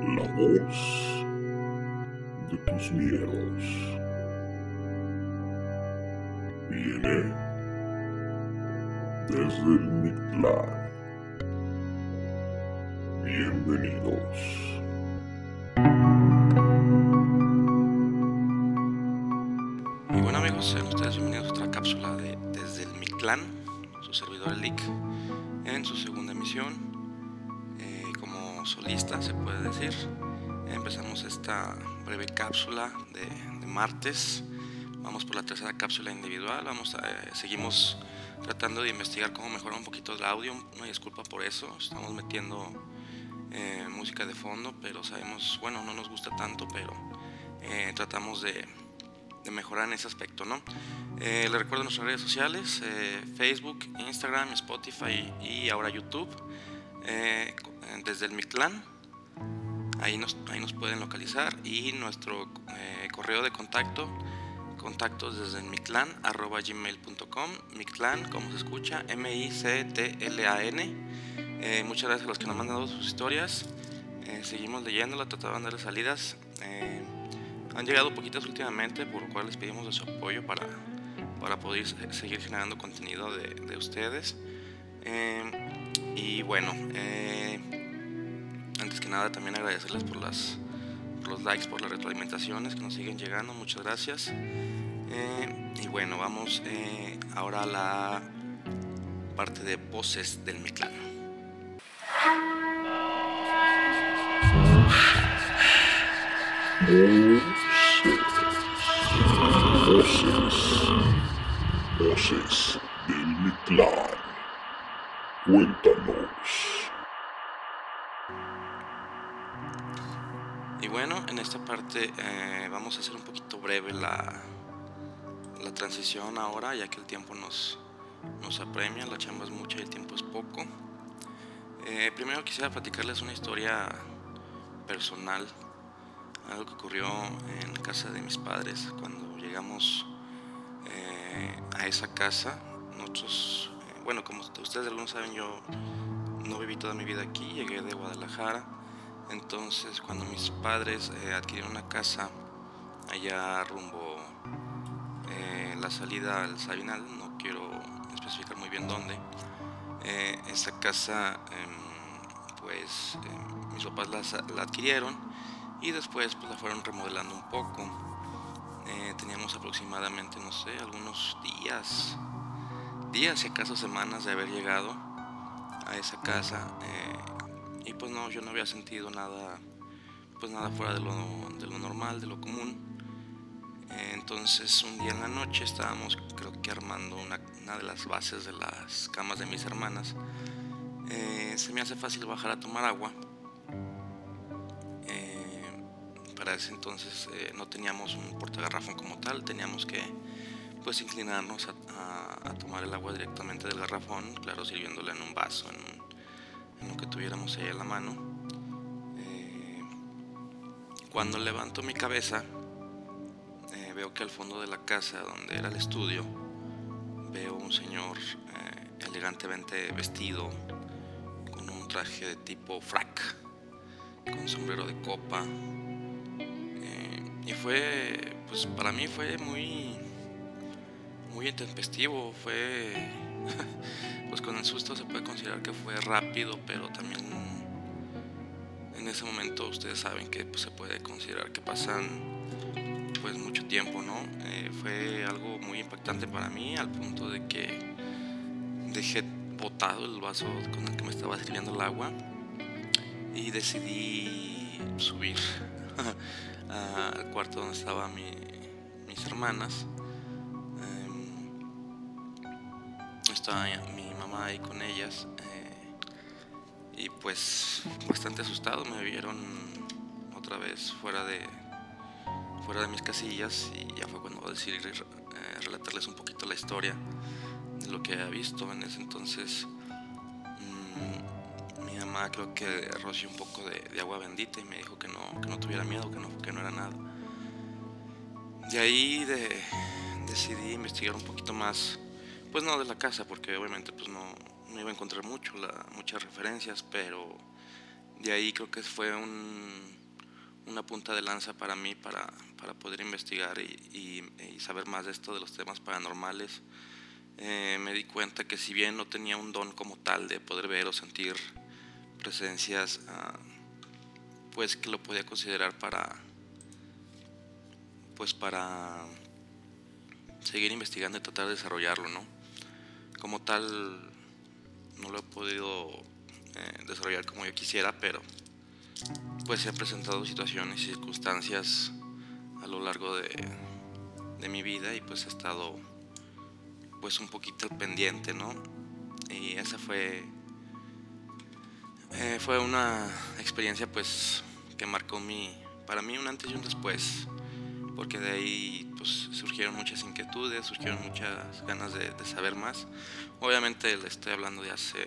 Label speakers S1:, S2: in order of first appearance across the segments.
S1: La voz de tus miedos viene desde el Mictlán. Bienvenidos.
S2: Y bueno amigos, sean ustedes bienvenidos a otra cápsula de Desde el Mictlán, su servidor Lick, en su segunda emisión, solista se puede decir. Empezamos esta breve cápsula de, martes, vamos por la tercera cápsula individual, vamos eh, seguimos tratando de investigar cómo mejorar un poquito el audio, no disculpa por eso, estamos metiendo eh, música de fondo, pero sabemos, bueno, no nos gusta tanto, pero eh, tratamos de, mejorar en ese aspecto, ¿no? Eh, les recuerdo nuestras redes sociales, Facebook, Instagram, Spotify y ahora YouTube, eh, desde el Mictlán, ahí nos, ahí nos pueden localizar y nuestro eh, correo de contacto, contactos desde el Mictlán, arroba gmail.com, Mictlán, como se escucha, M-I-C-T-L-A-N. Eh, muchas gracias a los que nos han mandado sus historias, eh, seguimos leyéndola, tratando de darle salidas. Eh, han llegado poquitas últimamente, por lo cual les pedimos de su apoyo para, para poder se- seguir generando contenido de, de ustedes. Eh, y bueno, eh, antes que nada también agradecerles por, las, por los likes, por las retroalimentaciones que nos siguen llegando, muchas gracias. Eh, y bueno, vamos eh, ahora a la parte de voces del Mictlán.
S1: Voces. Voces del Mictlán. Cuéntanos.
S2: Y bueno, en esta parte eh, vamos a hacer un poquito breve la, la transición ahora, ya que el tiempo nos, nos apremia, la chamba es mucha y el tiempo es poco. Eh, primero quisiera platicarles una historia personal, algo que ocurrió en casa de mis padres cuando llegamos eh, a esa casa. Nosotros, bueno, como ustedes algunos saben, yo no viví toda mi vida aquí, llegué de Guadalajara. Entonces, cuando mis padres eh, adquirieron una casa allá rumbo eh, la salida al Sabinal, no quiero especificar muy bien dónde, eh, esa casa, em, pues em, mis papás la, la adquirieron y después pues, la fueron remodelando un poco. Eh, teníamos aproximadamente, no sé, algunos días, días y acaso semanas de haber llegado a esa casa. eh, y pues no, yo no había sentido nada, pues nada fuera de lo, de lo normal, de lo común. Entonces un día en la noche estábamos, creo que armando una, una de las bases de las camas de mis hermanas. Eh, se me hace fácil bajar a tomar agua. Eh, para ese entonces no teníamos un portagarrafón como tal, teníamos que pues inclinarnos a, tomar el agua directamente del garrafón, claro, sirviéndole en un vaso, en en lo que tuviéramos ahí a la mano. Eh, cuando levanto mi cabeza, eh, veo que al fondo de la casa, donde era el estudio, veo un señor eh, elegantemente vestido, con un traje de tipo frac, con sombrero de copa. Y fue, pues para mí fue muy, muy intempestivo, fue pues con el susto se puede considerar que fue rápido, pero también en ese momento ustedes saben que pues, se puede considerar que pasan pues mucho tiempo, ¿no? Eh, fue algo muy impactante para mí al punto de que dejé botado el vaso con el que me estaba sirviendo el agua y decidí subir al cuarto donde estaban mis hermanas. Estaba mi mamá ahí con ellas eh, y pues bastante asustado me vieron otra vez fuera de fuera de mis casillas y ya fue cuando decidí eh, relatarles un poquito la historia de lo que había visto en ese entonces mm, mi mamá creo que roció un poco de, de agua bendita y me dijo que no, que no tuviera miedo, que no, que no era nada. De ahí de- decidí investigar un poquito más, pues no de la casa, porque obviamente pues no, no iba a encontrar mucho, muchas referencias, pero de ahí creo que fue un, una punta de lanza para mí para, para poder investigar y, y, saber más de esto de los temas paranormales. Eh, me di cuenta que si bien no tenía un don como tal de poder ver o sentir presencias, ah, pues que lo podía considerar para, pues para seguir investigando y tratar de desarrollarlo, ¿no? Como tal, no lo he podido eh, desarrollar como yo quisiera, pero pues se han presentado situaciones y circunstancias a lo largo de, de mi vida y pues he estado pues un poquito pendiente, ¿no? Y esa fue eh, fue una experiencia pues que marcó mi para mí un antes y un después porque de ahí pues surgieron muchas inquietudes, surgieron muchas ganas de, saber más. Obviamente le estoy hablando de hace,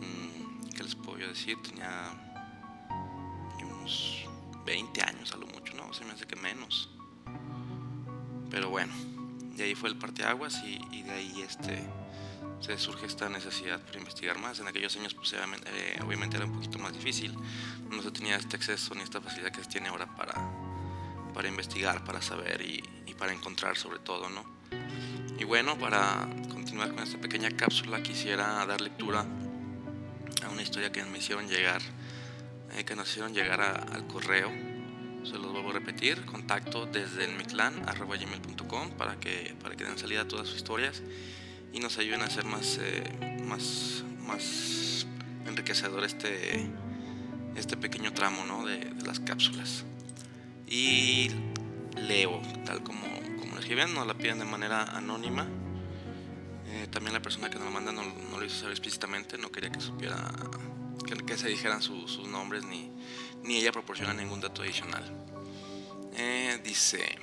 S2: mm, ¿qué les puedo decir? Tenía unos 20 años a lo mucho, ¿no? Se me hace que menos. Pero bueno, de ahí fue el parteaguas y, y de ahí este se surge esta necesidad por investigar más. En aquellos años, pues, eh, obviamente era un poquito más difícil. No se tenía este acceso ni esta facilidad que se tiene ahora para, para investigar, para saber y, para encontrar sobre todo, ¿no? Y bueno, para continuar con esta pequeña cápsula quisiera dar lectura a una historia que me hicieron llegar, eh, que nos hicieron llegar al correo. Se los vuelvo a repetir, contacto desde el miclan.com para que, para que den salida a todas sus historias y nos ayuden a hacer más, eh, más, más enriquecedor este, este pequeño tramo ¿no? de las cápsulas y leo, tal como, como escribían, nos la piden de manera anónima. Eh, también la persona que nos lo manda no, lo hizo saber explícitamente, no quería que supiera, que, se dijeran sus nombres ni, ni ella proporciona ningún dato adicional. Eh, dice,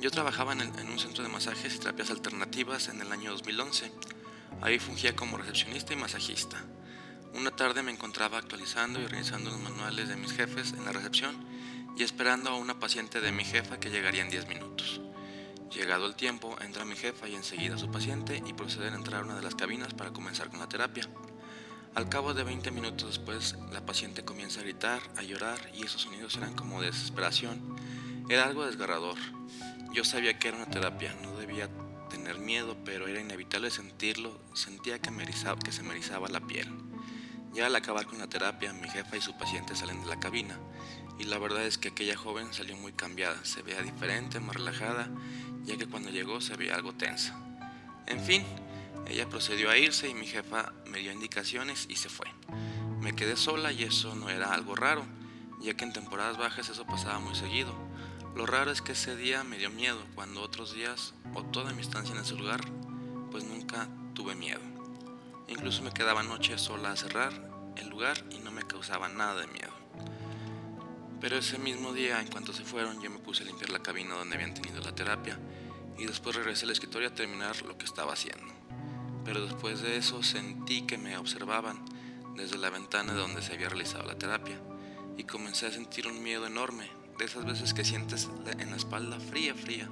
S2: yo trabajaba en, en, un centro de masajes y terapias alternativas en el año 2011. Ahí fungía como recepcionista y masajista. Una tarde me encontraba actualizando y organizando los manuales de mis jefes en la recepción y esperando a una paciente de mi jefa que llegaría en 10 minutos. Llegado el tiempo, entra mi jefa y enseguida su paciente y proceden a entrar a una de las cabinas para comenzar con la terapia. Al cabo de 20 minutos después, la paciente comienza a gritar, a llorar y esos sonidos eran como de desesperación. Era algo desgarrador. Yo sabía que era una terapia, no debía tener miedo, pero era inevitable sentirlo, sentía que, me que se me erizaba la piel. Ya al acabar con la terapia, mi jefa y su paciente salen de la cabina y la verdad es que aquella joven salió muy cambiada, se veía diferente, más relajada, ya que cuando llegó se veía algo tensa. En fin, ella procedió a irse y mi jefa me dio indicaciones y se fue. Me quedé sola y eso no era algo raro, ya que en temporadas bajas eso pasaba muy seguido. Lo raro es que ese día me dio miedo, cuando otros días o toda mi estancia en ese lugar, pues nunca tuve miedo. Incluso me quedaba noche sola a cerrar el lugar y no me causaba nada de miedo. Pero ese mismo día, en cuanto se fueron, yo me puse a limpiar la cabina donde habían tenido la terapia y después regresé al escritorio a terminar lo que estaba haciendo. Pero después de eso sentí que me observaban desde la ventana donde se había realizado la terapia y comencé a sentir un miedo enorme, de esas veces que sientes en la espalda fría, fría.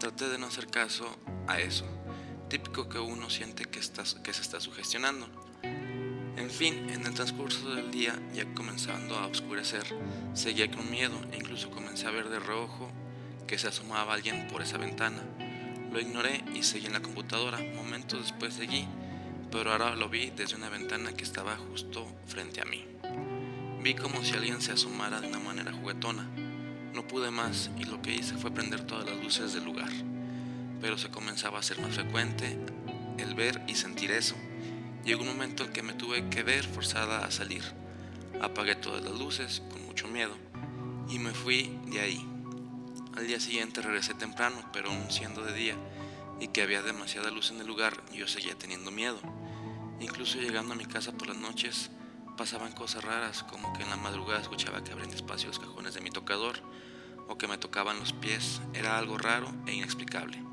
S2: Traté de no hacer caso a eso, típico que uno siente que, estás, que se está sugestionando. En fin, en el transcurso del día, ya comenzando a oscurecer, seguía con miedo e incluso comencé a ver de rojo que se asomaba alguien por esa ventana. Lo ignoré y seguí en la computadora. Momentos después seguí, pero ahora lo vi desde una ventana que estaba justo frente a mí. Vi como si alguien se asomara de una manera juguetona. No pude más y lo que hice fue prender todas las luces del lugar. Pero se comenzaba a hacer más frecuente el ver y sentir eso Llegó un momento en que me tuve que ver forzada a salir. Apagué todas las luces con mucho miedo y me fui de ahí. Al día siguiente regresé temprano, pero aún siendo de día y que había demasiada luz en el lugar, yo seguía teniendo miedo. Incluso llegando a mi casa por las noches, pasaban cosas raras, como que en la madrugada escuchaba que abrían despacio los cajones de mi tocador o que me tocaban los pies. Era algo raro e inexplicable.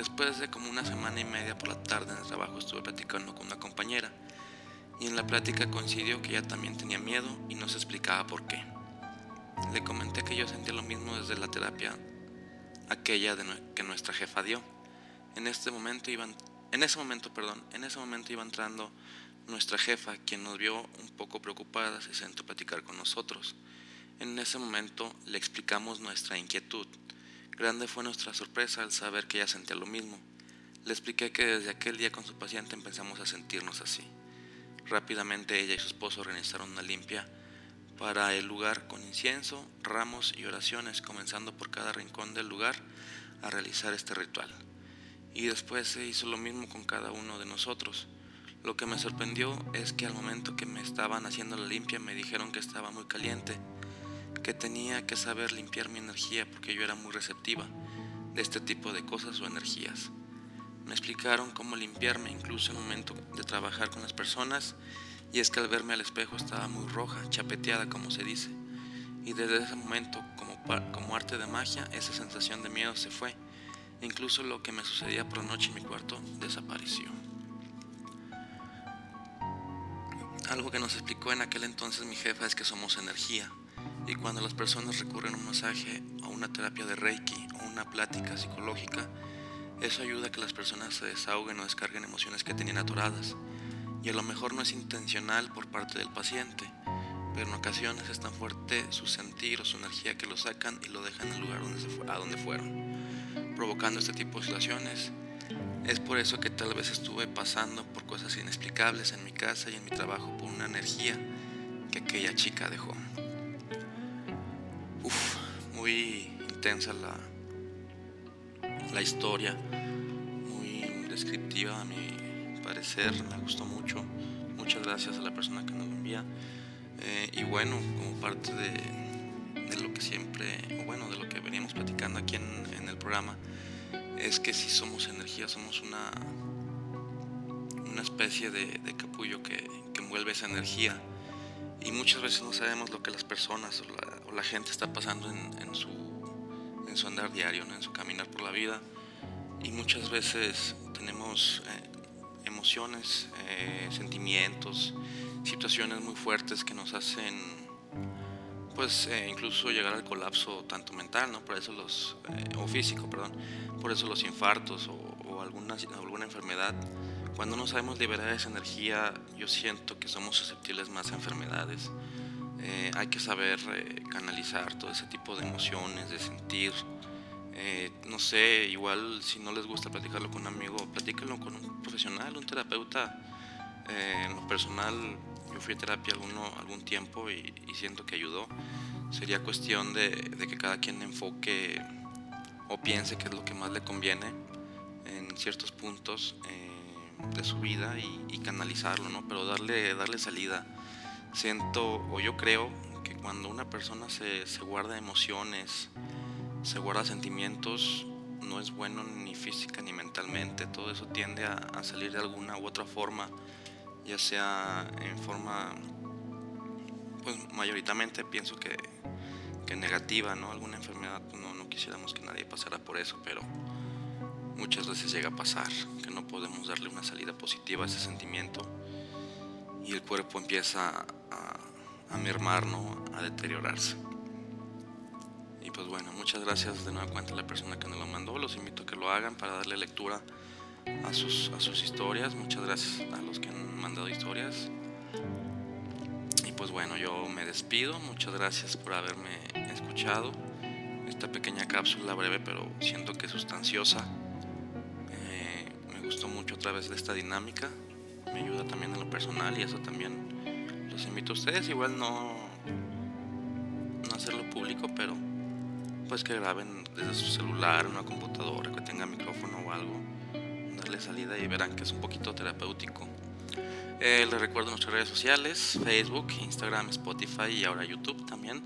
S2: Después de como una semana y media por la tarde en el trabajo estuve platicando con una compañera y en la plática coincidió que ella también tenía miedo y no se explicaba por qué. Le comenté que yo sentía lo mismo desde la terapia aquella que nuestra jefa dio. En este momento iban en ese momento, perdón, en ese momento iba entrando Nuestra jefa, quien nos vio un poco preocupada, se sentó a platicar con nosotros. En ese momento le explicamos nuestra inquietud. Grande fue nuestra sorpresa al saber que ella sentía lo mismo. Le expliqué que desde aquel día con su paciente empezamos a sentirnos así. Rápidamente ella y su esposo organizaron una limpia para el lugar con incienso, ramos y oraciones, comenzando por cada rincón del lugar a realizar este ritual. Y después se hizo lo mismo con cada uno de nosotros. Lo que me sorprendió es que al momento que me estaban haciendo la limpia me dijeron que estaba muy caliente, que tenía que saber limpiar mi energía porque yo era muy receptiva de este tipo de cosas o energías. Me explicaron cómo limpiarme incluso en el momento de trabajar con las personas y es que al verme al espejo estaba muy roja, chapeteada como se dice. Y desde ese momento, como, como arte de magia, esa sensación de miedo se fue. Incluso lo que me sucedía por noche en mi cuarto desapareció. Algo que nos explicó en aquel entonces mi jefa es que somos energía y cuando las personas recurren a un masaje, a una terapia de Reiki o una plática psicológica, eso ayuda a que las personas se desahoguen o descarguen emociones que tenían atoradas. Y a lo mejor no es intencional por parte del paciente, pero en ocasiones es tan fuerte su sentir o su energía que lo sacan y lo dejan en el lugar a donde fueron, provocando este tipo de situaciones es por eso que tal vez estuve pasando por cosas inexplicables en mi casa y en mi trabajo por una energía que aquella chica dejó. Muy intensa la, la historia, muy descriptiva a mi parecer, me gustó mucho. Muchas gracias a la persona que nos envía. Eh, y bueno, como parte de, de, lo que siempre, bueno, de lo que veníamos platicando aquí en, en el programa, es que si somos energía, somos una, una especie de, capullo que, envuelve esa energía. Y muchas veces no sabemos lo que las personas o la, gente está pasando en, su, en su andar diario, en su caminar por la vida. Y muchas veces tenemos eh, emociones, eh, sentimientos, situaciones muy fuertes que nos hacen pues eh, incluso llegar al colapso tanto mental, ¿no? Por eso los, o físico, perdón, por eso los infartos o, alguna, alguna enfermedad. Cuando no sabemos liberar esa energía, yo siento que somos susceptibles más a enfermedades. Eh, hay que saber eh, canalizar todo ese tipo de emociones, de sentir. Eh, no sé, igual si no les gusta platicarlo con un amigo, platíquenlo con un profesional, un terapeuta. en lo personal, yo fui a terapia alguno, algún tiempo y, siento que ayudó. Sería cuestión de, de que cada quien enfoque o piense que es lo que más le conviene en ciertos puntos eh, de su vida y, canalizarlo, ¿no? Pero darle, darle salida. Siento, o yo creo, que cuando una persona se, guarda emociones, se guarda sentimientos, no es bueno ni física ni mentalmente. Todo eso tiende a, salir de alguna u otra forma, ya sea en forma, pues mayoritariamente pienso que, que negativa, ¿no? Alguna enfermedad pues, no, quisiéramos que nadie pasara por eso, pero muchas veces llega a pasar que no podemos darle una salida positiva a ese sentimiento y el cuerpo empieza a, mermar, ¿no? a deteriorarse. Y pues bueno, muchas gracias de nueva cuenta a la persona que nos lo mandó. Los invito a que lo hagan para darle lectura a sus, a sus historias. Muchas gracias a los que han mandado historias. Y pues bueno, yo me despido. Muchas gracias por haberme escuchado esta pequeña cápsula breve, pero siento que sustanciosa. Eh, me gustó mucho otra vez esta dinámica. Me ayuda también en lo personal y eso también los invito a ustedes. Igual no, no hacerlo público, pero pues que graben desde su celular, una computadora, que tenga micrófono o algo. Darle salida y verán que es un poquito terapéutico. Eh, les recuerdo nuestras redes sociales, Facebook, Instagram, Spotify y ahora YouTube también.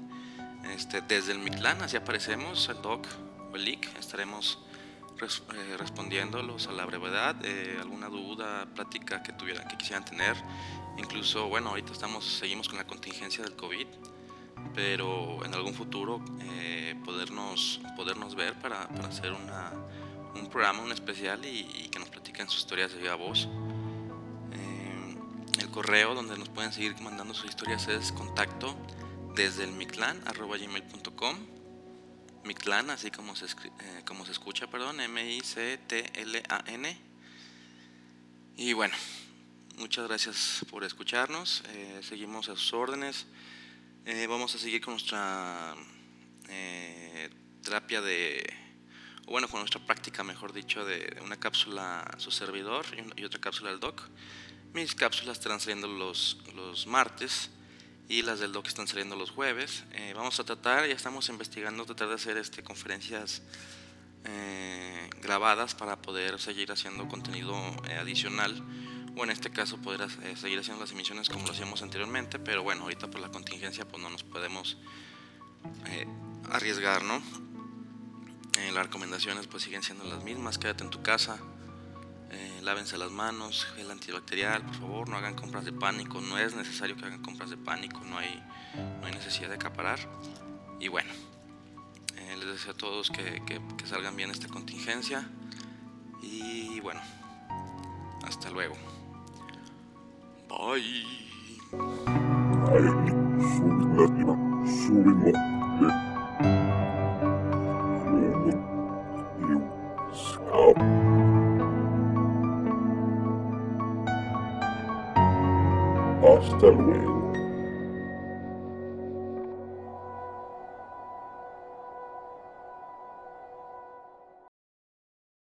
S2: Este, desde el Mictlán, así aparecemos, el doc o el leak, estaremos eh, respondiéndolos a la brevedad, eh, alguna duda, plática que tuvieran, que quisieran tener. Incluso, bueno, ahorita estamos, seguimos con la contingencia del COVID, pero en algún futuro eh, podernos, podernos ver para, hacer una, un programa, un especial y, que nos platiquen sus historias de viva voz. el correo donde nos pueden seguir mandando sus historias es contacto desde el mictlan arroba gmail.com mictlan así como se, eh, como se escucha perdón M I C T L A N y bueno muchas gracias por escucharnos. Eh, seguimos a sus órdenes. Eh, vamos a seguir con nuestra eh, terapia de, bueno, con nuestra práctica, mejor dicho, de, una cápsula a su servidor y, otra cápsula al doc. Mis cápsulas estarán saliendo los, los martes y las del doc están saliendo los jueves. vamos a tratar, ya estamos investigando, tratar de hacer este, conferencias grabadas para poder seguir haciendo contenido adicional o en este caso poder eh, seguir haciendo las emisiones como lo hacíamos anteriormente, pero bueno, ahorita por la contingencia pues no nos podemos eh, arriesgar, ¿no? Eh, las recomendaciones pues siguen siendo las mismas, quédate en tu casa, lávense las manos, gel antibacterial, por favor, no hagan compras de pánico, no es necesario que hagan compras de pánico, no hay, no hay necesidad de acaparar. Y bueno, les deseo a todos que salgan bien esta contingencia y bueno, hasta luego. Bye.
S1: Hasta luego.